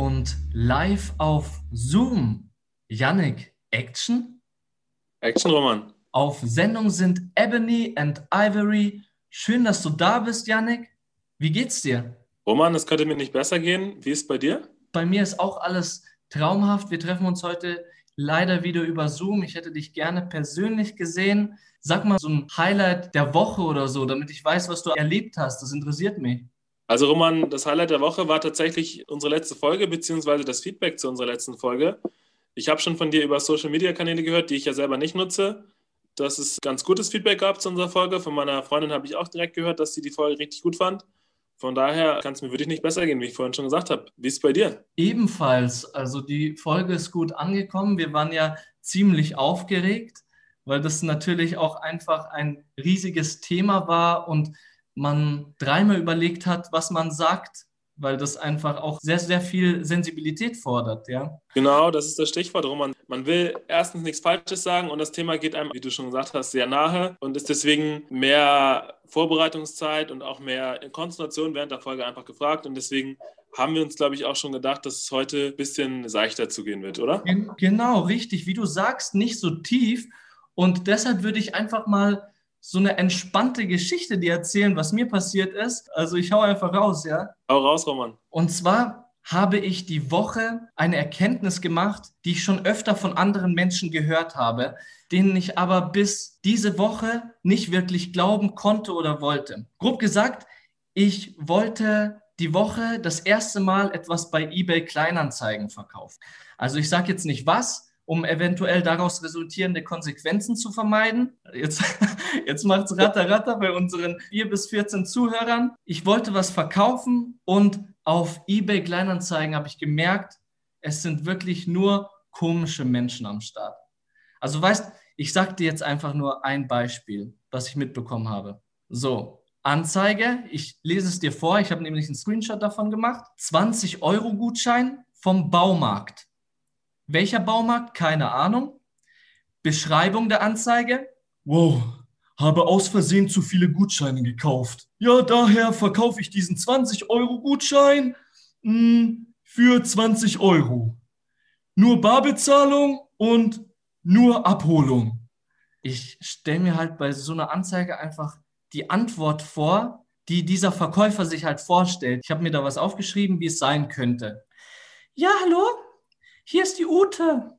und live auf Zoom. Yannick, Action? Action, Roman. Auf Sendung sind Ebony and Ivory. Schön, dass du da bist, Yannick. Wie geht's dir? Roman, es könnte mir nicht besser gehen. Wie ist bei dir? Bei mir ist auch alles traumhaft. Wir treffen uns heute leider wieder über Zoom. Ich hätte dich gerne persönlich gesehen. Sag mal so ein Highlight der Woche oder so, damit ich weiß, was du erlebt hast. Das interessiert mich. Also Roman, das Highlight der Woche war tatsächlich unsere letzte Folge, beziehungsweise das Feedback zu unserer letzten Folge. Ich habe schon von dir über Social-Media-Kanäle gehört, die ich ja selber nicht nutze, dass es ganz gutes Feedback gab zu unserer Folge. Von meiner Freundin habe ich auch direkt gehört, dass sie die Folge richtig gut fand. Von daher kann es mir wirklich nicht besser gehen, wie ich vorhin schon gesagt habe. Wie ist es bei dir? Ebenfalls. Also die Folge ist gut angekommen. Wir waren ja ziemlich aufgeregt, weil das natürlich auch einfach ein riesiges Thema war und man dreimal überlegt hat, was man sagt, weil das einfach auch sehr, sehr viel Sensibilität fordert, ja. Genau, das ist das Stichwort, Roman. Man will erstens nichts Falsches sagen und das Thema geht einem, wie du schon gesagt hast, sehr nahe und ist deswegen mehr Vorbereitungszeit und auch mehr Konzentration während der Folge einfach gefragt und deswegen haben wir uns, glaube ich, auch schon gedacht, dass es heute ein bisschen seichter zugehen wird, oder? Genau, richtig. Wie du sagst, nicht so tief. Und deshalb würde ich einfach mal so eine entspannte Geschichte dir erzählen, was mir passiert ist. Also ich hau einfach raus, ja? Hau raus, Roman. Und zwar habe ich die Woche eine Erkenntnis gemacht, die ich schon öfter von anderen Menschen gehört habe, denen ich aber bis diese Woche nicht wirklich glauben konnte oder wollte. Grob gesagt, ich wollte die Woche das erste Mal etwas bei eBay Kleinanzeigen verkaufen. Also ich sage jetzt nicht was, um eventuell daraus resultierende Konsequenzen zu vermeiden. Jetzt, jetzt macht es ratter ratter bei unseren 4 bis 14 Zuhörern. Ich wollte was verkaufen und auf eBay Kleinanzeigen habe ich gemerkt, es sind wirklich nur komische Menschen am Start. Also weißt, ich sage dir jetzt einfach nur ein Beispiel, was ich mitbekommen habe. So, Anzeige, ich lese es dir vor, ich habe nämlich einen Screenshot davon gemacht. 20 Euro Gutschein vom Baumarkt. Welcher Baumarkt? Keine Ahnung. Beschreibung der Anzeige? Wow, habe aus Versehen zu viele Gutscheine gekauft. Ja, daher verkaufe ich diesen 20-Euro-Gutschein hm, für 20 Euro. Nur Barbezahlung und nur Abholung. Ich stelle mir halt bei so einer Anzeige einfach die Antwort vor, die dieser Verkäufer sich halt vorstellt. Ich habe mir da was aufgeschrieben, wie es sein könnte. Ja, hallo? Hier ist die Ute.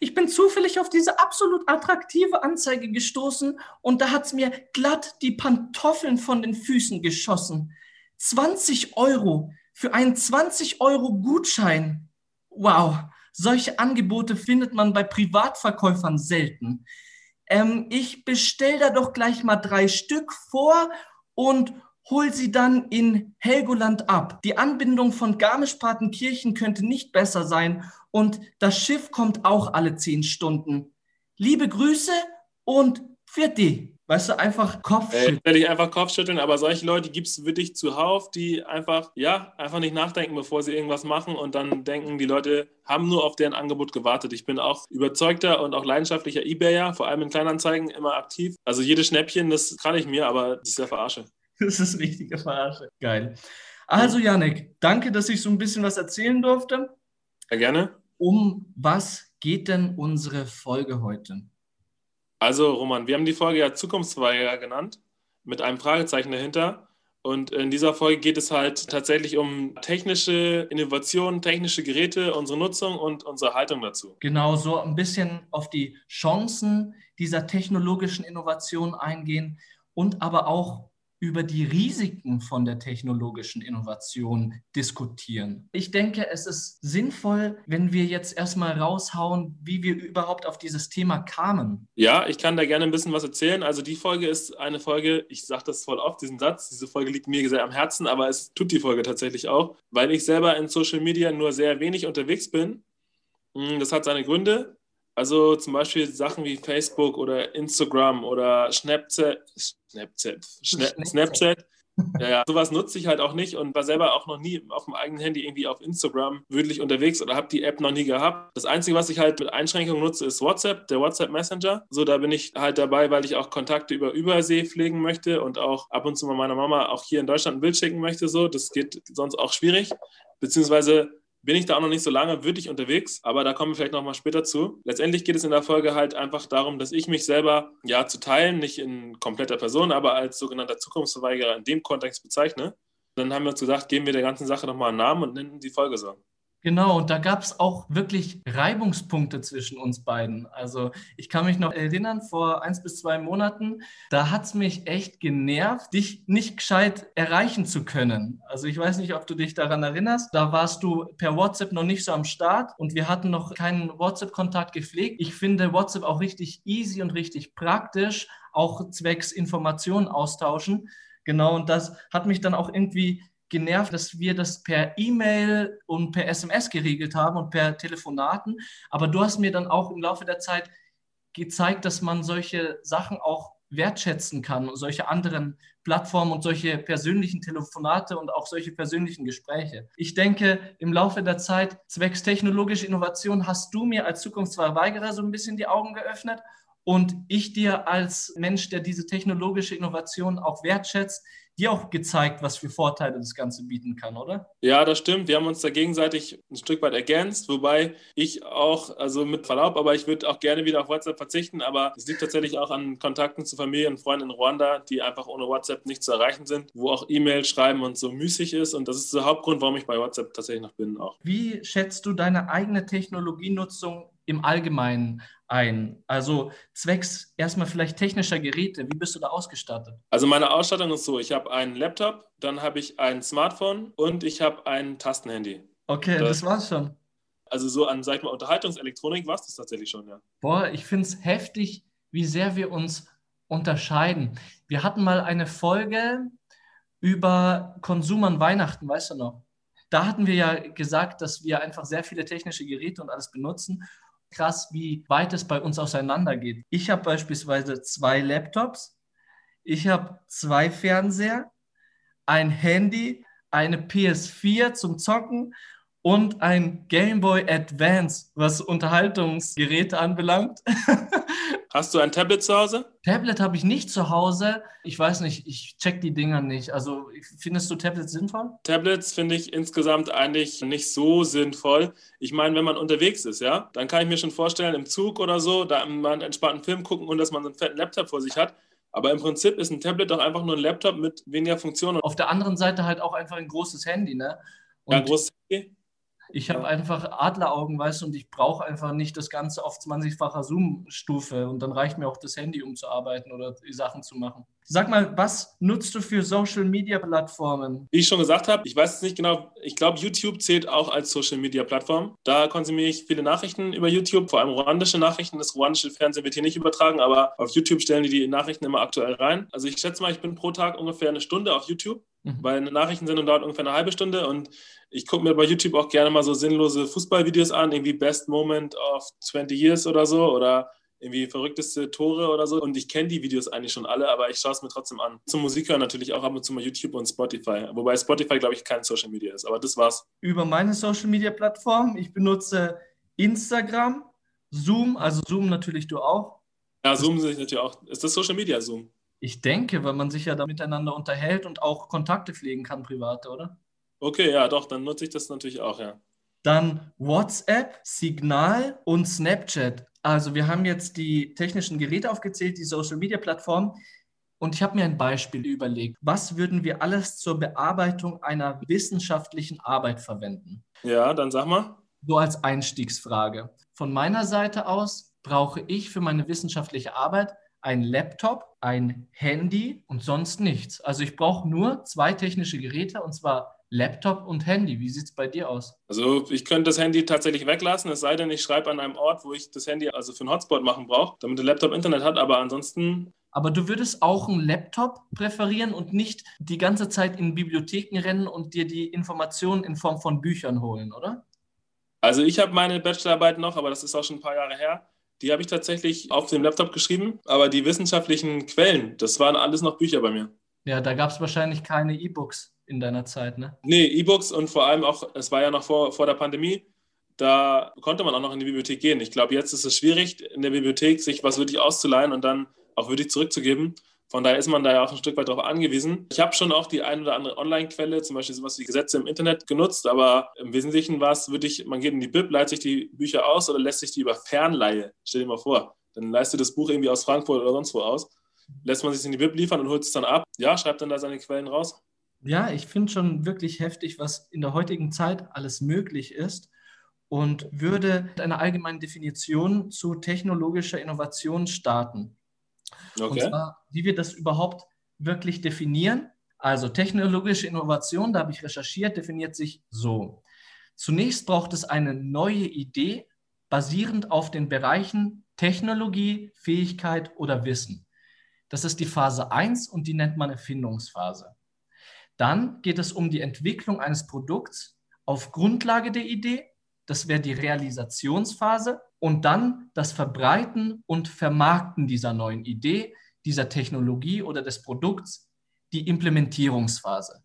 Ich bin zufällig auf diese absolut attraktive Anzeige gestoßen und da hat es mir glatt die Pantoffeln von den Füßen geschossen. 20 Euro für einen 20 Euro Gutschein. Wow, solche Angebote findet man bei Privatverkäufern selten. Ähm, ich bestelle da doch gleich mal drei Stück vor und hol sie dann in Helgoland ab. Die Anbindung von Garmisch-Partenkirchen könnte nicht besser sein und das Schiff kommt auch alle zehn Stunden. Liebe Grüße und für die. Weißt du, einfach Kopfschütteln. Äh, ich einfach Kopfschütteln, aber solche Leute gibt es wirklich zuhauf, die einfach, ja, einfach nicht nachdenken, bevor sie irgendwas machen und dann denken, die Leute haben nur auf deren Angebot gewartet. Ich bin auch überzeugter und auch leidenschaftlicher Ebayer, vor allem in Kleinanzeigen immer aktiv. Also jedes Schnäppchen, das kann ich mir, aber das ist ja Verarsche. Das ist richtige Verarsche. Geil. Also, Janik, danke, dass ich so ein bisschen was erzählen durfte. Ja, gerne. Um was geht denn unsere Folge heute? Also, Roman, wir haben die Folge ja Zukunftsweiger genannt, mit einem Fragezeichen dahinter. Und in dieser Folge geht es halt tatsächlich um technische Innovationen, technische Geräte, unsere Nutzung und unsere Haltung dazu. Genau, so ein bisschen auf die Chancen dieser technologischen Innovation eingehen und aber auch über die Risiken von der technologischen Innovation diskutieren. Ich denke, es ist sinnvoll, wenn wir jetzt erstmal raushauen, wie wir überhaupt auf dieses Thema kamen. Ja, ich kann da gerne ein bisschen was erzählen. Also die Folge ist eine Folge, ich sage das voll oft, diesen Satz, diese Folge liegt mir sehr am Herzen, aber es tut die Folge tatsächlich auch, weil ich selber in Social Media nur sehr wenig unterwegs bin. Hm, das hat seine Gründe. Also zum Beispiel Sachen wie Facebook oder Instagram oder Snapchat, Snapchat, Snapchat. Snapchat. Ja, ja, sowas nutze ich halt auch nicht und war selber auch noch nie auf dem eigenen Handy irgendwie auf Instagram wirklich unterwegs oder habe die App noch nie gehabt. Das Einzige, was ich halt mit Einschränkungen nutze, ist WhatsApp, der WhatsApp Messenger. So, da bin ich halt dabei, weil ich auch Kontakte über Übersee pflegen möchte und auch ab und zu mal meiner Mama auch hier in Deutschland ein Bild schicken möchte. So, das geht sonst auch schwierig. Beziehungsweise bin ich da auch noch nicht so lange wirklich unterwegs, aber da kommen wir vielleicht nochmal später zu. Letztendlich geht es in der Folge halt einfach darum, dass ich mich selber ja zu teilen, nicht in kompletter Person, aber als sogenannter Zukunftsverweigerer in dem Kontext bezeichne. Dann haben wir uns gesagt, geben wir der ganzen Sache nochmal einen Namen und nennen die Folge so. Genau, und da gab es auch wirklich Reibungspunkte zwischen uns beiden. Also ich kann mich noch erinnern, vor eins bis zwei Monaten, da hat es mich echt genervt, dich nicht gescheit erreichen zu können. Also ich weiß nicht, ob du dich daran erinnerst. Da warst du per WhatsApp noch nicht so am Start und wir hatten noch keinen WhatsApp-Kontakt gepflegt. Ich finde WhatsApp auch richtig easy und richtig praktisch, auch zwecks Informationen austauschen. Genau, und das hat mich dann auch irgendwie genervt, dass wir das per E-Mail und per SMS geregelt haben und per Telefonaten. Aber du hast mir dann auch im Laufe der Zeit gezeigt, dass man solche Sachen auch wertschätzen kann und solche anderen Plattformen und solche persönlichen Telefonate und auch solche persönlichen Gespräche. Ich denke, im Laufe der Zeit, zwecks technologischer Innovation, hast du mir als Zukunftsverweigerer so ein bisschen die Augen geöffnet und ich dir als Mensch, der diese technologische Innovation auch wertschätzt, dir auch gezeigt, was für Vorteile das Ganze bieten kann, oder? Ja, das stimmt. Wir haben uns da gegenseitig ein Stück weit ergänzt, wobei ich auch, also mit Verlaub, aber ich würde auch gerne wieder auf WhatsApp verzichten, aber es liegt tatsächlich auch an Kontakten zu Familie und Freunden in Ruanda, die einfach ohne WhatsApp nicht zu erreichen sind, wo auch E-Mail schreiben und so müßig ist und das ist der Hauptgrund, warum ich bei WhatsApp tatsächlich noch bin auch. Wie schätzt du deine eigene Technologienutzung im Allgemeinen ein? Also zwecks erstmal vielleicht technischer Geräte, wie bist du da ausgestattet? Also meine Ausstattung ist so, ich habe einen Laptop, dann habe ich ein Smartphone und ich habe ein Tastenhandy. Okay, das, das war's schon. Also so an, sag ich mal, Unterhaltungselektronik war es das tatsächlich schon, ja. Boah, ich finde es heftig, wie sehr wir uns unterscheiden. Wir hatten mal eine Folge über Konsum an Weihnachten, weißt du noch? Da hatten wir ja gesagt, dass wir einfach sehr viele technische Geräte und alles benutzen krass, wie weit es bei uns auseinandergeht. Ich habe beispielsweise zwei Laptops, ich habe zwei Fernseher, ein Handy, eine PS4 zum Zocken und ein Game Boy Advance, was Unterhaltungsgeräte anbelangt. Hast du ein Tablet zu Hause? Tablet habe ich nicht zu Hause. Ich weiß nicht, ich check die Dinger nicht. Also findest du Tablets sinnvoll? Tablets finde ich insgesamt eigentlich nicht so sinnvoll. Ich meine, wenn man unterwegs ist, ja, dann kann ich mir schon vorstellen, im Zug oder so, da man einen entspannten Film gucken und dass man so einen fetten Laptop vor sich hat. Aber im Prinzip ist ein Tablet doch einfach nur ein Laptop mit weniger Funktionen. Auf der anderen Seite halt auch einfach ein großes Handy, ne? Und ja, ein großes Handy. Ich habe einfach Adleraugen, weißt du, und ich brauche einfach nicht das Ganze auf 20-facher Zoom-Stufe. Und dann reicht mir auch das Handy, um zu arbeiten oder die Sachen zu machen. Sag mal, was nutzt du für Social-Media-Plattformen? Wie ich schon gesagt habe, ich weiß es nicht genau, ich glaube, YouTube zählt auch als Social-Media-Plattform. Da konsumiere ich viele Nachrichten über YouTube, vor allem ruandische Nachrichten. Das ruandische Fernsehen wird hier nicht übertragen, aber auf YouTube stellen die die Nachrichten immer aktuell rein. Also ich schätze mal, ich bin pro Tag ungefähr eine Stunde auf YouTube, mhm. weil eine Nachrichtensendung dauert ungefähr eine halbe Stunde und ich gucke mir bei YouTube auch gerne mal so sinnlose Fußballvideos an, irgendwie Best Moment of 20 Years oder so oder irgendwie verrückteste Tore oder so. Und ich kenne die Videos eigentlich schon alle, aber ich schaue es mir trotzdem an. Zum Musik hören natürlich auch ab und zu mal YouTube und Spotify. Wobei Spotify, glaube ich, kein Social Media ist. Aber das war's. Über meine Social Media Plattform. Ich benutze Instagram, Zoom, also Zoom natürlich du auch. Ja, Zoom sehe ich natürlich auch. Ist das Social Media Zoom? Ich denke, weil man sich ja da miteinander unterhält und auch Kontakte pflegen kann, private, oder? Okay, ja, doch, dann nutze ich das natürlich auch, ja. Dann WhatsApp, Signal und Snapchat. Also wir haben jetzt die technischen Geräte aufgezählt, die Social-Media-Plattformen. Und ich habe mir ein Beispiel überlegt. Was würden wir alles zur Bearbeitung einer wissenschaftlichen Arbeit verwenden? Ja, dann sag mal. So als Einstiegsfrage. Von meiner Seite aus brauche ich für meine wissenschaftliche Arbeit ein Laptop, ein Handy und sonst nichts. Also ich brauche nur zwei technische Geräte und zwar Laptop und Handy. Wie sieht es bei dir aus? Also ich könnte das Handy tatsächlich weglassen, es sei denn, ich schreibe an einem Ort, wo ich das Handy also für einen Hotspot machen brauche, damit der Laptop Internet hat, aber ansonsten... Aber du würdest auch einen Laptop präferieren und nicht die ganze Zeit in Bibliotheken rennen und dir die Informationen in Form von Büchern holen, oder? Also ich habe meine Bachelorarbeit noch, aber das ist auch schon ein paar Jahre her. Die habe ich tatsächlich auf dem Laptop geschrieben, aber die wissenschaftlichen Quellen, das waren alles noch Bücher bei mir. Ja, da gab es wahrscheinlich keine E-Books in deiner Zeit, ne? Nee, E-Books und vor allem auch, es war ja noch vor, vor der Pandemie, da konnte man auch noch in die Bibliothek gehen. Ich glaube, jetzt ist es schwierig, in der Bibliothek sich was wirklich auszuleihen und dann auch wirklich zurückzugeben. Von daher ist man da ja auch ein Stück weit darauf angewiesen. Ich habe schon auch die ein oder andere Online-Quelle, zum Beispiel sowas wie Gesetze im Internet genutzt, aber im Wesentlichen war es wirklich, man geht in die Bib, leitet sich die Bücher aus oder lässt sich die über Fernleihe. Stell dir mal vor, dann leist du das Buch irgendwie aus Frankfurt oder sonst wo aus, lässt man sich in die Bib liefern und holt es dann ab. Ja, schreibt dann da seine Quellen raus. Ja, ich finde schon wirklich heftig, was in der heutigen Zeit alles möglich ist und würde mit einer allgemeinen Definition zu technologischer Innovation starten. Okay. Und zwar, wie wir das überhaupt wirklich definieren. Also technologische Innovation, da habe ich recherchiert, definiert sich so. Zunächst braucht es eine neue Idee, basierend auf den Bereichen Technologie, Fähigkeit oder Wissen. Das ist die Phase 1 und die nennt man Erfindungsphase. Dann geht es um die Entwicklung eines Produkts auf Grundlage der Idee. Das wäre die Realisationsphase. Und dann das Verbreiten und Vermarkten dieser neuen Idee, dieser Technologie oder des Produkts, die Implementierungsphase.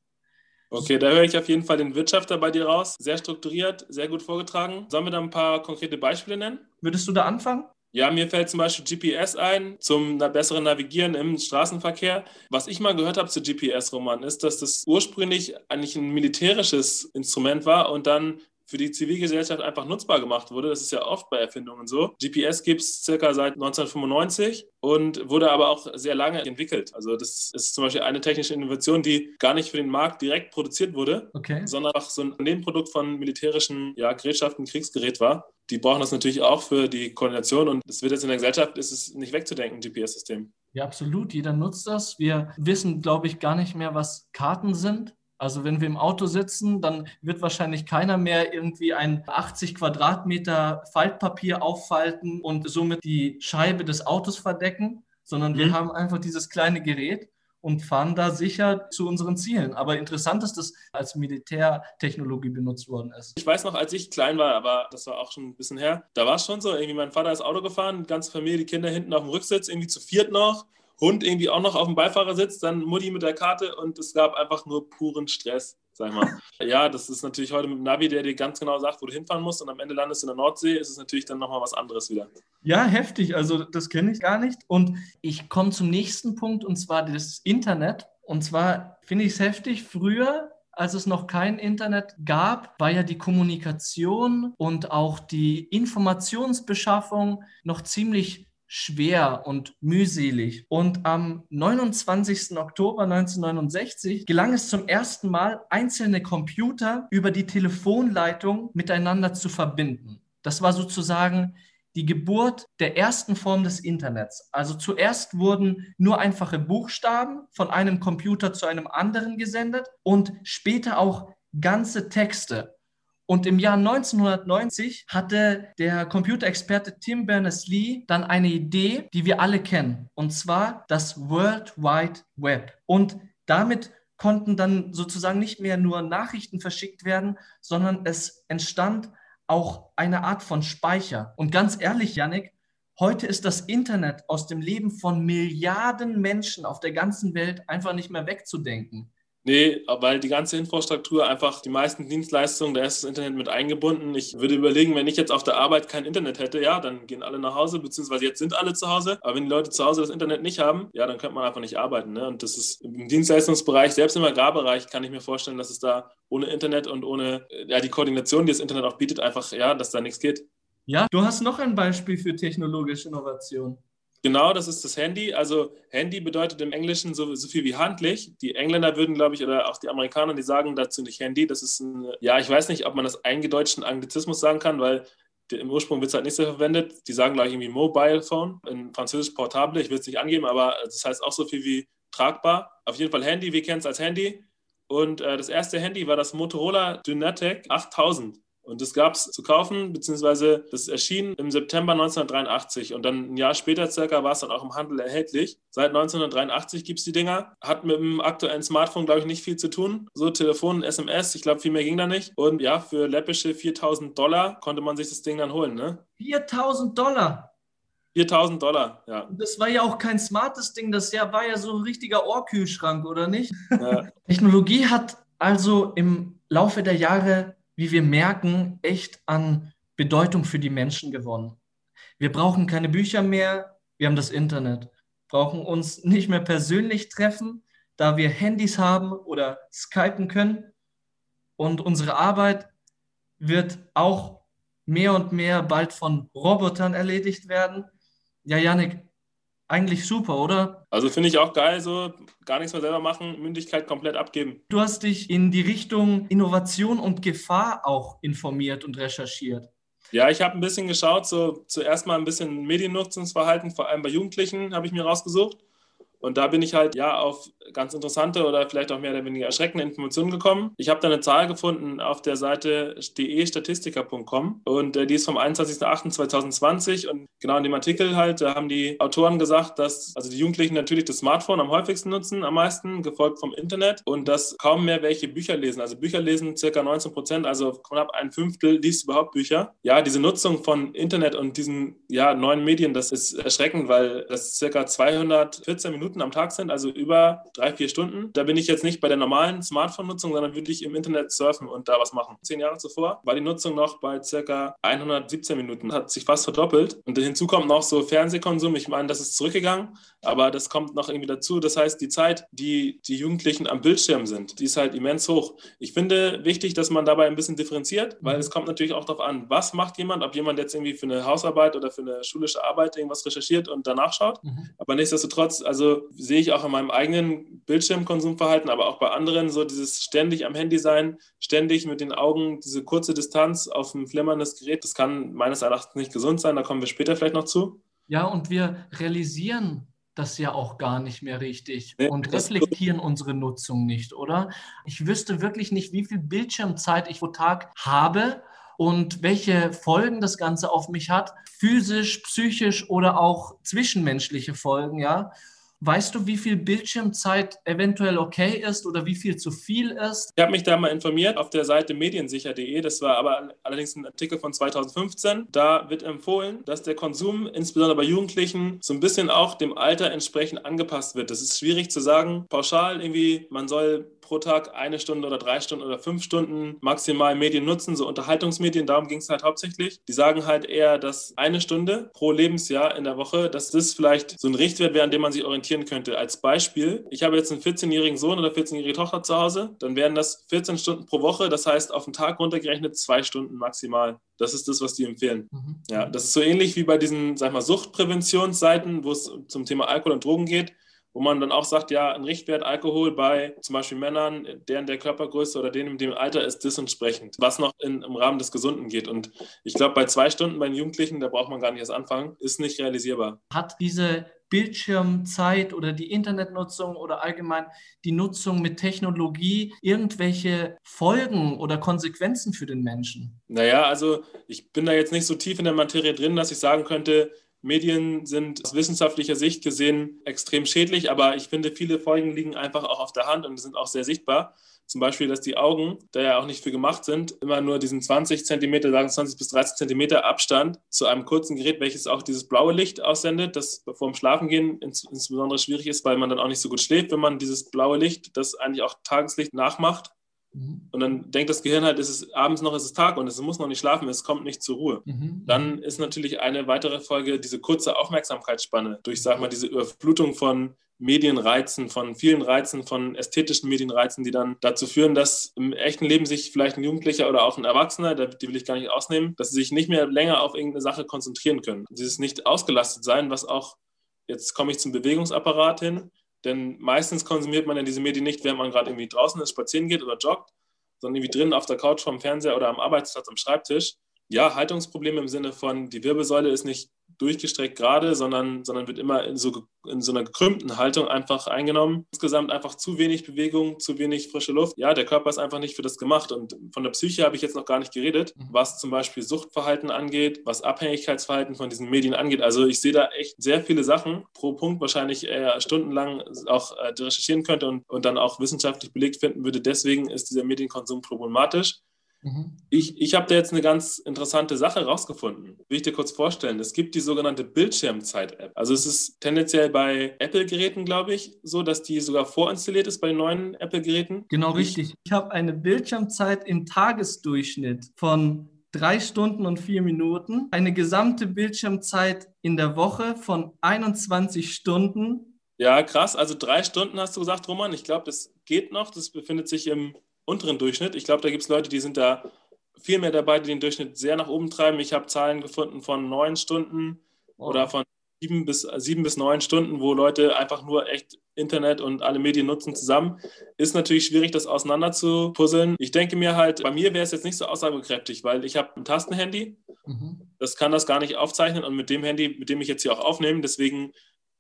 Okay, da höre ich auf jeden Fall den Wirtschafter bei dir raus. Sehr strukturiert, sehr gut vorgetragen. Sollen wir da ein paar konkrete Beispiele nennen? Würdest du da anfangen? Ja, mir fällt zum Beispiel GPS ein zum besseren Navigieren im Straßenverkehr. Was ich mal gehört habe zu GPS-Roman ist, dass das ursprünglich eigentlich ein militärisches Instrument war und dann für die Zivilgesellschaft einfach nutzbar gemacht wurde. Das ist ja oft bei Erfindungen so. GPS gibt es circa seit 1995 und wurde aber auch sehr lange entwickelt. Also das ist zum Beispiel eine technische Innovation, die gar nicht für den Markt direkt produziert wurde, okay. sondern auch so ein Nebenprodukt von militärischen ja, Gerätschaften, Kriegsgerät war. Die brauchen das natürlich auch für die Koordination und es wird jetzt in der Gesellschaft, ist es nicht wegzudenken, GPS-System. Ja, absolut. Jeder nutzt das. Wir wissen, glaube ich, gar nicht mehr, was Karten sind. Also wenn wir im Auto sitzen, dann wird wahrscheinlich keiner mehr irgendwie ein 80 Quadratmeter Faltpapier auffalten und somit die Scheibe des Autos verdecken, sondern mhm. wir haben einfach dieses kleine Gerät und fahren da sicher zu unseren Zielen. Aber interessant ist, dass als Militärtechnologie benutzt worden ist. Ich weiß noch, als ich klein war, aber das war auch schon ein bisschen her, da war es schon so, irgendwie mein Vater ist Auto gefahren, die ganze Familie, die Kinder hinten auf dem Rücksitz, irgendwie zu viert noch Hund irgendwie auch noch auf dem Beifahrersitz, dann Mutti mit der Karte und es gab einfach nur puren Stress, sag mal. ja, das ist natürlich heute mit dem Navi, der dir ganz genau sagt, wo du hinfahren musst und am Ende landest du in der Nordsee, ist es natürlich dann nochmal was anderes wieder. Ja, heftig, also das kenne ich gar nicht. Und ich komme zum nächsten Punkt und zwar das Internet. Und zwar finde ich es heftig, früher als es noch kein Internet gab, war ja die Kommunikation und auch die Informationsbeschaffung noch ziemlich schwer und mühselig. Und am 29. Oktober 1969 gelang es zum ersten Mal, einzelne Computer über die Telefonleitung miteinander zu verbinden. Das war sozusagen die Geburt der ersten Form des Internets. Also zuerst wurden nur einfache Buchstaben von einem Computer zu einem anderen gesendet und später auch ganze Texte. Und im Jahr 1990 hatte der Computerexperte Tim Berners-Lee dann eine Idee, die wir alle kennen, und zwar das World Wide Web. Und damit konnten dann sozusagen nicht mehr nur Nachrichten verschickt werden, sondern es entstand auch eine Art von Speicher. Und ganz ehrlich, Yannick, heute ist das Internet aus dem Leben von Milliarden Menschen auf der ganzen Welt einfach nicht mehr wegzudenken. Nee, weil die ganze Infrastruktur einfach, die meisten Dienstleistungen, da ist das Internet mit eingebunden. Ich würde überlegen, wenn ich jetzt auf der Arbeit kein Internet hätte, ja, dann gehen alle nach Hause, beziehungsweise jetzt sind alle zu Hause. Aber wenn die Leute zu Hause das Internet nicht haben, ja, dann könnte man einfach nicht arbeiten. Ne? Und das ist im Dienstleistungsbereich, selbst im Agrarbereich, kann ich mir vorstellen, dass es da ohne Internet und ohne ja, die Koordination, die das Internet auch bietet, einfach, ja, dass da nichts geht. Ja, du hast noch ein Beispiel für technologische Innovation. Genau, das ist das Handy. Also Handy bedeutet im Englischen so, so viel wie handlich. Die Engländer würden, glaube ich, oder auch die Amerikaner, die sagen dazu nicht Handy. Das ist ein, ja, ich weiß nicht, ob man das eingedeutschten Anglizismus sagen kann, weil im Ursprung wird es halt nicht so verwendet. Die sagen gleich irgendwie Mobile Phone, in Französisch Portable. Ich will es nicht angeben, aber das heißt auch so viel wie tragbar. Auf jeden Fall Handy, wir kennen es als Handy. Und äh, das erste Handy war das Motorola Dynatec 8000. Und das gab es zu kaufen, beziehungsweise das erschien im September 1983 und dann ein Jahr später circa war es dann auch im Handel erhältlich. Seit 1983 gibt es die Dinger. Hat mit dem aktuellen Smartphone, glaube ich, nicht viel zu tun. So Telefon, SMS, ich glaube, viel mehr ging da nicht. Und ja, für läppische 4000 Dollar konnte man sich das Ding dann holen. Ne? 4000 Dollar? 4000 Dollar, ja. Das war ja auch kein smartes Ding, das war ja so ein richtiger Ohrkühlschrank, oder nicht? Ja. Technologie hat also im Laufe der Jahre wie wir merken, echt an Bedeutung für die Menschen gewonnen. Wir brauchen keine Bücher mehr, wir haben das Internet. brauchen uns nicht mehr persönlich treffen, da wir Handys haben oder skypen können. Und unsere Arbeit wird auch mehr und mehr bald von Robotern erledigt werden. Ja, Janik, eigentlich super, oder? Also finde ich auch geil, so gar nichts mehr selber machen, Mündigkeit komplett abgeben. Du hast dich in die Richtung Innovation und Gefahr auch informiert und recherchiert. Ja, ich habe ein bisschen geschaut, so zuerst mal ein bisschen Mediennutzungsverhalten, vor allem bei Jugendlichen habe ich mir rausgesucht. Und da bin ich halt ja auf ganz interessante oder vielleicht auch mehr oder weniger erschreckende Informationen gekommen. Ich habe da eine Zahl gefunden auf der Seite destatistiker.com und äh, die ist vom 21.08.2020 und genau in dem Artikel halt, da haben die Autoren gesagt, dass also die Jugendlichen natürlich das Smartphone am häufigsten nutzen, am meisten, gefolgt vom Internet und dass kaum mehr welche Bücher lesen. Also Bücher lesen circa 19 Prozent, also knapp ein Fünftel liest überhaupt Bücher. Ja, diese Nutzung von Internet und diesen ja, neuen Medien, das ist erschreckend, weil das circa 214 Minuten Minuten am Tag sind, also über drei, vier Stunden. Da bin ich jetzt nicht bei der normalen Smartphone-Nutzung, sondern würde ich im Internet surfen und da was machen. Zehn Jahre zuvor war die Nutzung noch bei circa 117 Minuten, hat sich fast verdoppelt. Und hinzu kommt noch so Fernsehkonsum. Ich meine, das ist zurückgegangen, aber das kommt noch irgendwie dazu. Das heißt, die Zeit, die die Jugendlichen am Bildschirm sind, die ist halt immens hoch. Ich finde wichtig, dass man dabei ein bisschen differenziert, weil mhm. es kommt natürlich auch darauf an, was macht jemand, ob jemand jetzt irgendwie für eine Hausarbeit oder für eine schulische Arbeit irgendwas recherchiert und danach schaut. Mhm. Aber nichtsdestotrotz, also sehe ich auch in meinem eigenen Bildschirmkonsumverhalten, aber auch bei anderen so dieses ständig am Handy sein, ständig mit den Augen, diese kurze Distanz auf ein flimmerndes Gerät, das kann meines Erachtens nicht gesund sein, da kommen wir später vielleicht noch zu. Ja, und wir realisieren das ja auch gar nicht mehr richtig nee, und reflektieren unsere Nutzung nicht, oder? Ich wüsste wirklich nicht, wie viel Bildschirmzeit ich pro Tag habe und welche Folgen das Ganze auf mich hat, physisch, psychisch oder auch zwischenmenschliche Folgen, ja. Weißt du, wie viel Bildschirmzeit eventuell okay ist oder wie viel zu viel ist? Ich habe mich da mal informiert auf der Seite mediensicher.de. Das war aber allerdings ein Artikel von 2015. Da wird empfohlen, dass der Konsum, insbesondere bei Jugendlichen, so ein bisschen auch dem Alter entsprechend angepasst wird. Das ist schwierig zu sagen. Pauschal irgendwie, man soll pro Tag eine Stunde oder drei Stunden oder fünf Stunden maximal Medien nutzen, so Unterhaltungsmedien, darum ging es halt hauptsächlich. Die sagen halt eher, dass eine Stunde pro Lebensjahr in der Woche, dass das vielleicht so ein Richtwert wäre, an dem man sich orientieren könnte. Als Beispiel, ich habe jetzt einen 14-jährigen Sohn oder 14-jährige Tochter zu Hause, dann wären das 14 Stunden pro Woche, das heißt auf den Tag runtergerechnet zwei Stunden maximal. Das ist das, was die empfehlen. Mhm. Ja, das ist so ähnlich wie bei diesen, sag mal, Suchtpräventionsseiten, wo es zum Thema Alkohol und Drogen geht wo man dann auch sagt, ja, ein Richtwert Alkohol bei zum Beispiel Männern, deren der Körpergröße oder denen in dem Alter ist dementsprechend, was noch in, im Rahmen des Gesunden geht. Und ich glaube, bei zwei Stunden bei den Jugendlichen, da braucht man gar nicht erst anfangen, ist nicht realisierbar. Hat diese Bildschirmzeit oder die Internetnutzung oder allgemein die Nutzung mit Technologie irgendwelche Folgen oder Konsequenzen für den Menschen? Naja, also ich bin da jetzt nicht so tief in der Materie drin, dass ich sagen könnte, Medien sind aus wissenschaftlicher Sicht gesehen extrem schädlich, aber ich finde, viele Folgen liegen einfach auch auf der Hand und sind auch sehr sichtbar. Zum Beispiel, dass die Augen, da ja auch nicht für gemacht sind, immer nur diesen 20 Zentimeter, sagen 20 bis 30 Zentimeter Abstand zu einem kurzen Gerät, welches auch dieses blaue Licht aussendet, das vorm Schlafengehen ins, insbesondere schwierig ist, weil man dann auch nicht so gut schläft, wenn man dieses blaue Licht, das eigentlich auch Tageslicht nachmacht, Mhm. Und dann denkt das Gehirn halt, es ist abends noch, es ist Tag und es muss noch nicht schlafen, es kommt nicht zur Ruhe. Mhm. Dann ist natürlich eine weitere Folge diese kurze Aufmerksamkeitsspanne durch, sag mal, diese Überflutung von Medienreizen, von vielen Reizen, von ästhetischen Medienreizen, die dann dazu führen, dass im echten Leben sich vielleicht ein Jugendlicher oder auch ein Erwachsener, die will ich gar nicht ausnehmen, dass sie sich nicht mehr länger auf irgendeine Sache konzentrieren können. Dieses nicht ausgelastet sein, was auch, jetzt komme ich zum Bewegungsapparat hin, denn meistens konsumiert man ja diese Medien nicht, während man gerade irgendwie draußen ist, spazieren geht oder joggt, sondern irgendwie drinnen auf der Couch vom Fernseher oder am Arbeitsplatz am Schreibtisch. Ja, Haltungsprobleme im Sinne von, die Wirbelsäule ist nicht durchgestreckt gerade, sondern, sondern wird immer in so, in so einer gekrümmten Haltung einfach eingenommen. Insgesamt einfach zu wenig Bewegung, zu wenig frische Luft. Ja, der Körper ist einfach nicht für das gemacht. Und von der Psyche habe ich jetzt noch gar nicht geredet, mhm. was zum Beispiel Suchtverhalten angeht, was Abhängigkeitsverhalten von diesen Medien angeht. Also ich sehe da echt sehr viele Sachen pro Punkt, wahrscheinlich eher stundenlang auch äh, recherchieren könnte und, und dann auch wissenschaftlich belegt finden würde. Deswegen ist dieser Medienkonsum problematisch. Mhm. Ich, ich habe da jetzt eine ganz interessante Sache rausgefunden. Will ich dir kurz vorstellen. Es gibt die sogenannte Bildschirmzeit-App. Also es ist tendenziell bei Apple-Geräten, glaube ich, so, dass die sogar vorinstalliert ist bei den neuen Apple-Geräten. Genau richtig. Ich habe eine Bildschirmzeit im Tagesdurchschnitt von drei Stunden und vier Minuten, eine gesamte Bildschirmzeit in der Woche von 21 Stunden. Ja, krass. Also drei Stunden hast du gesagt, Roman. Ich glaube, das geht noch. Das befindet sich im unteren Durchschnitt. Ich glaube, da gibt es Leute, die sind da viel mehr dabei, die den Durchschnitt sehr nach oben treiben. Ich habe Zahlen gefunden von neun Stunden oh. oder von sieben bis, sieben bis neun Stunden, wo Leute einfach nur echt Internet und alle Medien nutzen zusammen. Ist natürlich schwierig, das auseinander zu puzzeln. Ich denke mir halt, bei mir wäre es jetzt nicht so aussagekräftig, weil ich habe ein Tastenhandy. Mhm. Das kann das gar nicht aufzeichnen und mit dem Handy, mit dem ich jetzt hier auch aufnehme, deswegen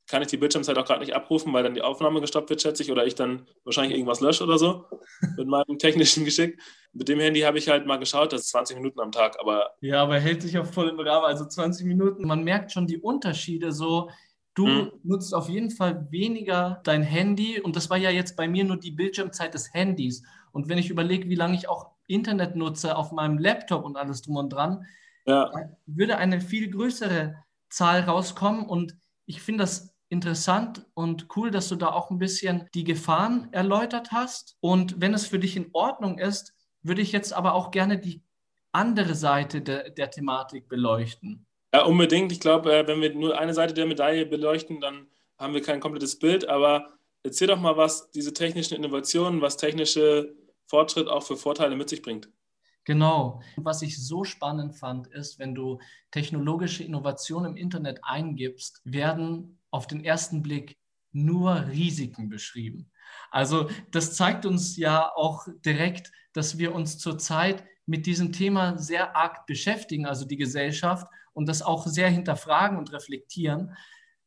kann ich die Bildschirmzeit auch gerade nicht abrufen, weil dann die Aufnahme gestoppt wird, schätze ich, oder ich dann wahrscheinlich irgendwas lösche oder so mit meinem technischen Geschick. Mit dem Handy habe ich halt mal geschaut, das ist 20 Minuten am Tag, aber. Ja, aber hält sich auch voll im Rahmen, also 20 Minuten. Man merkt schon die Unterschiede so. Du hm. nutzt auf jeden Fall weniger dein Handy und das war ja jetzt bei mir nur die Bildschirmzeit des Handys. Und wenn ich überlege, wie lange ich auch Internet nutze auf meinem Laptop und alles drum und dran, ja. würde eine viel größere Zahl rauskommen und ich finde das interessant und cool, dass du da auch ein bisschen die Gefahren erläutert hast. Und wenn es für dich in Ordnung ist, würde ich jetzt aber auch gerne die andere Seite de, der Thematik beleuchten. Ja, unbedingt. Ich glaube, äh, wenn wir nur eine Seite der Medaille beleuchten, dann haben wir kein komplettes Bild. Aber erzähl doch mal, was diese technischen Innovationen, was technische Fortschritt auch für Vorteile mit sich bringt. Genau. Was ich so spannend fand, ist, wenn du technologische Innovationen im Internet eingibst, werden auf den ersten Blick nur Risiken beschrieben. Also das zeigt uns ja auch direkt, dass wir uns zurzeit mit diesem Thema sehr arg beschäftigen, also die Gesellschaft, und das auch sehr hinterfragen und reflektieren,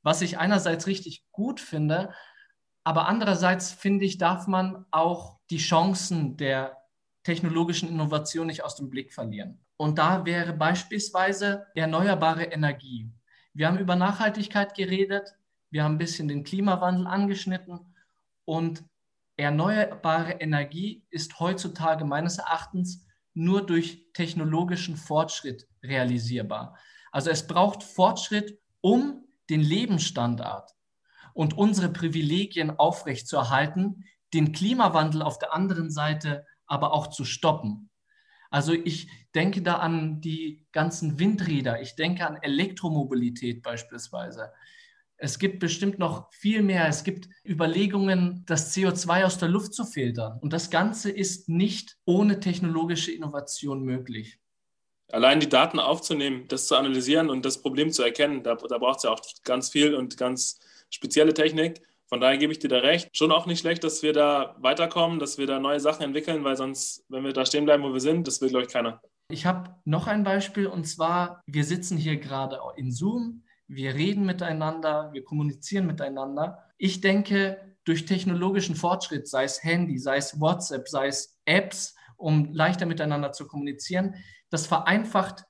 was ich einerseits richtig gut finde, aber andererseits finde ich, darf man auch die Chancen der technologischen Innovation nicht aus dem Blick verlieren. Und da wäre beispielsweise erneuerbare Energie. Wir haben über Nachhaltigkeit geredet, wir haben ein bisschen den Klimawandel angeschnitten und erneuerbare Energie ist heutzutage meines Erachtens nur durch technologischen Fortschritt realisierbar. Also es braucht Fortschritt, um den Lebensstandard und unsere Privilegien aufrechtzuerhalten, den Klimawandel auf der anderen Seite aber auch zu stoppen. Also ich denke da an die ganzen Windräder, ich denke an Elektromobilität beispielsweise. Es gibt bestimmt noch viel mehr. Es gibt Überlegungen, das CO2 aus der Luft zu filtern. Und das Ganze ist nicht ohne technologische Innovation möglich. Allein die Daten aufzunehmen, das zu analysieren und das Problem zu erkennen, da, da braucht es ja auch ganz viel und ganz spezielle Technik. Von daher gebe ich dir da recht. Schon auch nicht schlecht, dass wir da weiterkommen, dass wir da neue Sachen entwickeln, weil sonst, wenn wir da stehen bleiben, wo wir sind, das will, glaube ich, keiner. Ich habe noch ein Beispiel und zwar, wir sitzen hier gerade in Zoom, wir reden miteinander, wir kommunizieren miteinander. Ich denke, durch technologischen Fortschritt, sei es Handy, sei es WhatsApp, sei es Apps, um leichter miteinander zu kommunizieren, das vereinfacht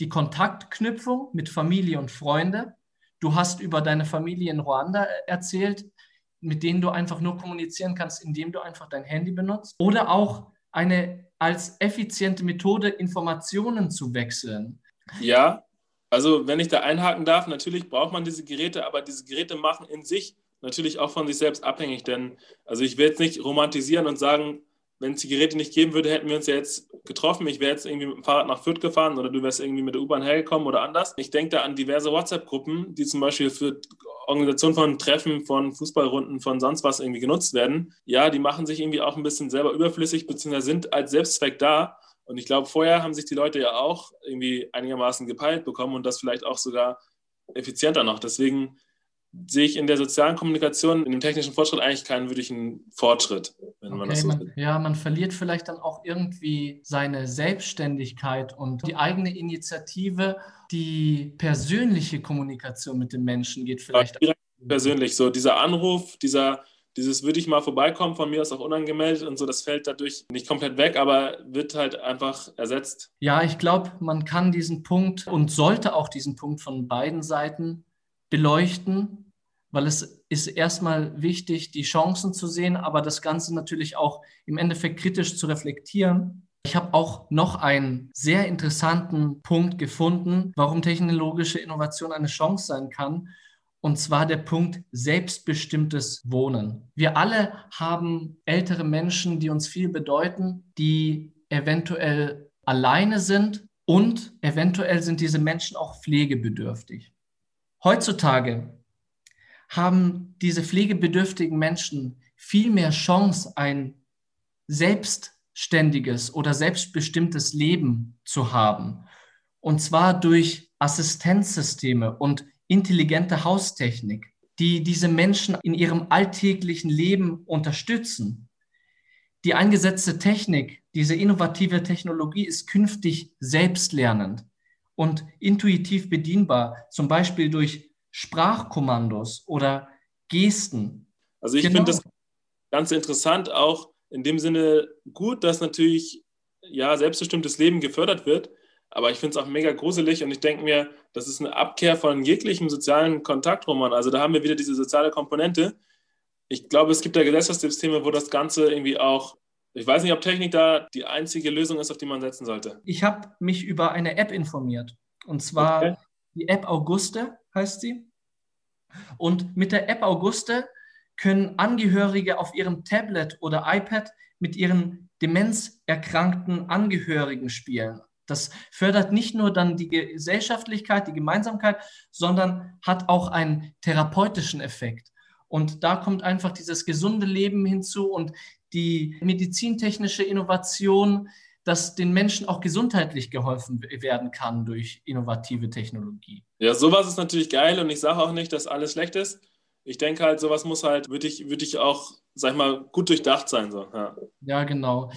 die Kontaktknüpfung mit Familie und Freunde. Du hast über deine Familie in Ruanda erzählt, mit denen du einfach nur kommunizieren kannst, indem du einfach dein Handy benutzt. Oder auch eine als effiziente Methode, Informationen zu wechseln. Ja, also wenn ich da einhaken darf, natürlich braucht man diese Geräte, aber diese Geräte machen in sich natürlich auch von sich selbst abhängig. Denn also ich will jetzt nicht romantisieren und sagen, wenn es die Geräte nicht geben würde, hätten wir uns ja jetzt getroffen. Ich wäre jetzt irgendwie mit dem Fahrrad nach Fürth gefahren oder du wärst irgendwie mit der U-Bahn hergekommen oder anders. Ich denke da an diverse WhatsApp-Gruppen, die zum Beispiel für Organisation von Treffen, von Fußballrunden, von sonst was irgendwie genutzt werden. Ja, die machen sich irgendwie auch ein bisschen selber überflüssig, beziehungsweise sind als Selbstzweck da. Und ich glaube, vorher haben sich die Leute ja auch irgendwie einigermaßen gepeilt bekommen und das vielleicht auch sogar effizienter noch. Deswegen sehe ich in der sozialen Kommunikation, in dem technischen Fortschritt eigentlich keinen wirklichen Fortschritt, wenn okay, man das so man, Ja, man verliert vielleicht dann auch irgendwie seine Selbstständigkeit und die eigene Initiative, die persönliche Kommunikation mit den Menschen geht vielleicht. Ja, persönlich, so dieser Anruf, dieser dieses würde ich mal vorbeikommen, von mir aus auch unangemeldet und so, das fällt dadurch nicht komplett weg, aber wird halt einfach ersetzt. Ja, ich glaube, man kann diesen Punkt und sollte auch diesen Punkt von beiden Seiten beleuchten, weil es ist erstmal wichtig, die Chancen zu sehen, aber das Ganze natürlich auch im Endeffekt kritisch zu reflektieren. Ich habe auch noch einen sehr interessanten Punkt gefunden, warum technologische Innovation eine Chance sein kann. Und zwar der Punkt selbstbestimmtes Wohnen. Wir alle haben ältere Menschen, die uns viel bedeuten, die eventuell alleine sind Und eventuell sind diese Menschen auch pflegebedürftig. Heutzutage haben diese pflegebedürftigen Menschen viel mehr Chance, ein selbstständiges oder selbstbestimmtes Leben zu haben. Und zwar durch Assistenzsysteme und intelligente Haustechnik, die diese Menschen in ihrem alltäglichen Leben unterstützen. Die eingesetzte Technik, diese innovative Technologie ist künftig selbstlernend und intuitiv bedienbar, zum Beispiel durch Sprachkommandos oder Gesten. Also ich genau. finde das ganz interessant, auch in dem Sinne gut, dass natürlich ja selbstbestimmtes Leben gefördert wird. Aber ich finde es auch mega gruselig und ich denke mir, das ist eine Abkehr von jeglichem sozialen Kontaktroman. Also da haben wir wieder diese soziale Komponente. Ich glaube, es gibt da Gesellschaftssysteme, wo das Ganze irgendwie auch, ich weiß nicht, ob Technik da die einzige Lösung ist, auf die man setzen sollte. Ich habe mich über eine App informiert. Und zwar okay. die App Auguste heißt sie. Und mit der App Auguste können Angehörige auf ihrem Tablet oder iPad mit ihren demenzerkrankten Angehörigen spielen. Das fördert nicht nur dann die Gesellschaftlichkeit, die Gemeinsamkeit, sondern hat auch einen therapeutischen Effekt. Und da kommt einfach dieses gesunde Leben hinzu und die medizintechnische Innovation, dass den Menschen auch gesundheitlich geholfen werden kann durch innovative Technologie. Ja, sowas ist natürlich geil und ich sage auch nicht, dass alles schlecht ist. Ich denke halt, sowas muss halt, würde ich, würd ich auch, sag ich mal, gut durchdacht sein. So. Ja. ja, genau.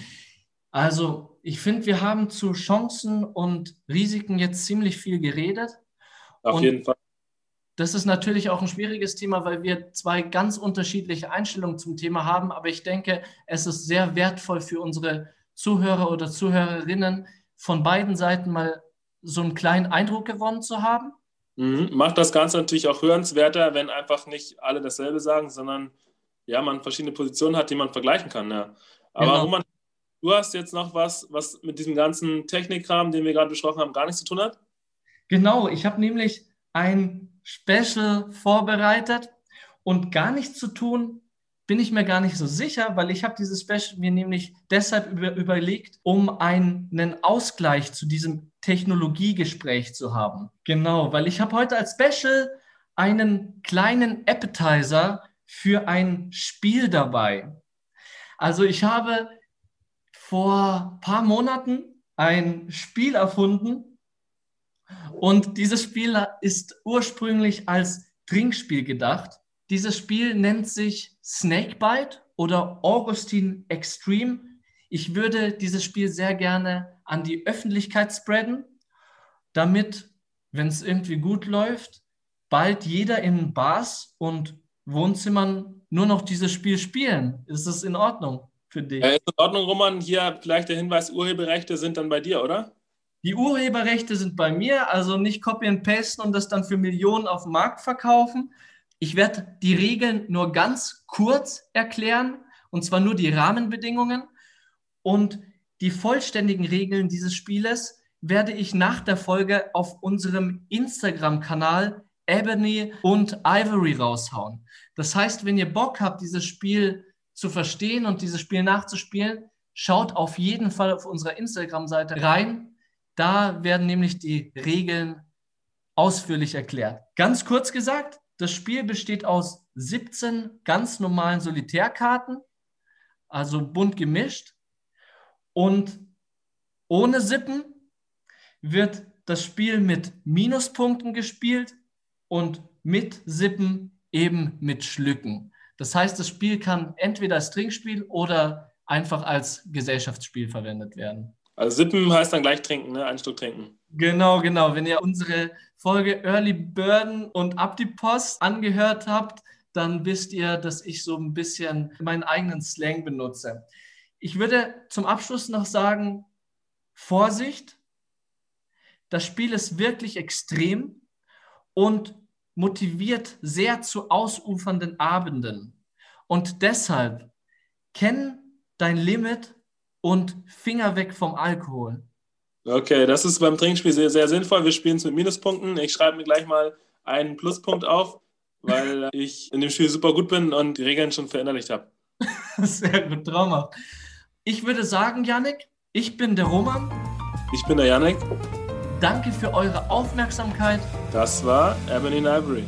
Also ich finde, wir haben zu Chancen und Risiken jetzt ziemlich viel geredet. Auf und jeden Fall. Das ist natürlich auch ein schwieriges Thema, weil wir zwei ganz unterschiedliche Einstellungen zum Thema haben. Aber ich denke, es ist sehr wertvoll für unsere Zuhörer oder Zuhörerinnen, von beiden Seiten mal so einen kleinen Eindruck gewonnen zu haben. Mhm. Macht das Ganze natürlich auch hörenswerter, wenn einfach nicht alle dasselbe sagen, sondern ja, man verschiedene Positionen hat, die man vergleichen kann. Ja. Aber genau. Roman, du hast jetzt noch was, was mit diesem ganzen Technikkram, den wir gerade besprochen haben, gar nichts zu tun hat? Genau, ich habe nämlich ein Special vorbereitet und gar nichts zu tun bin ich mir gar nicht so sicher, weil ich habe dieses Special mir nämlich deshalb über, überlegt, um einen Ausgleich zu diesem Technologiegespräch zu haben. Genau, weil ich habe heute als Special einen kleinen Appetizer für ein Spiel dabei. Also ich habe vor ein paar Monaten ein Spiel erfunden und dieses Spiel ist ursprünglich als Trinkspiel gedacht. Dieses Spiel nennt sich Snakebite oder Augustine Extreme. Ich würde dieses Spiel sehr gerne an die Öffentlichkeit spreaden, damit, wenn es irgendwie gut läuft, bald jeder in Bars und Wohnzimmern nur noch dieses Spiel spielen. Ist das in Ordnung für dich? Ja, ist in Ordnung, Roman. Hier vielleicht der Hinweis, Urheberrechte sind dann bei dir, oder? Die Urheberrechte sind bei mir, also nicht copy and pasten und das dann für Millionen auf dem Markt verkaufen, ich werde die Regeln nur ganz kurz erklären, und zwar nur die Rahmenbedingungen. Und die vollständigen Regeln dieses Spieles werde ich nach der Folge auf unserem Instagram-Kanal Ebony und Ivory raushauen. Das heißt, wenn ihr Bock habt, dieses Spiel zu verstehen und dieses Spiel nachzuspielen, schaut auf jeden Fall auf unserer Instagram-Seite rein. Da werden nämlich die Regeln ausführlich erklärt. Ganz kurz gesagt, das Spiel besteht aus 17 ganz normalen Solitärkarten, also bunt gemischt. Und ohne Sippen wird das Spiel mit Minuspunkten gespielt und mit Sippen eben mit Schlücken. Das heißt, das Spiel kann entweder als Trinkspiel oder einfach als Gesellschaftsspiel verwendet werden. Also Sippen heißt dann gleich trinken, ne? ein Stück trinken. Genau, genau. Wenn ihr unsere Folge Early Burden und Ab die Post angehört habt, dann wisst ihr, dass ich so ein bisschen meinen eigenen Slang benutze. Ich würde zum Abschluss noch sagen, Vorsicht, das Spiel ist wirklich extrem und motiviert sehr zu ausufernden Abenden. Und deshalb kenn dein Limit und Finger weg vom Alkohol. Okay, das ist beim Trinkspiel sehr, sehr sinnvoll. Wir spielen es mit Minuspunkten. Ich schreibe mir gleich mal einen Pluspunkt auf, weil ich in dem Spiel super gut bin und die Regeln schon verinnerlicht habe. sehr gut, traumhaft. Ich würde sagen, Yannick, ich bin der Roman. Ich bin der Yannick. Danke für eure Aufmerksamkeit. Das war Ebony Library.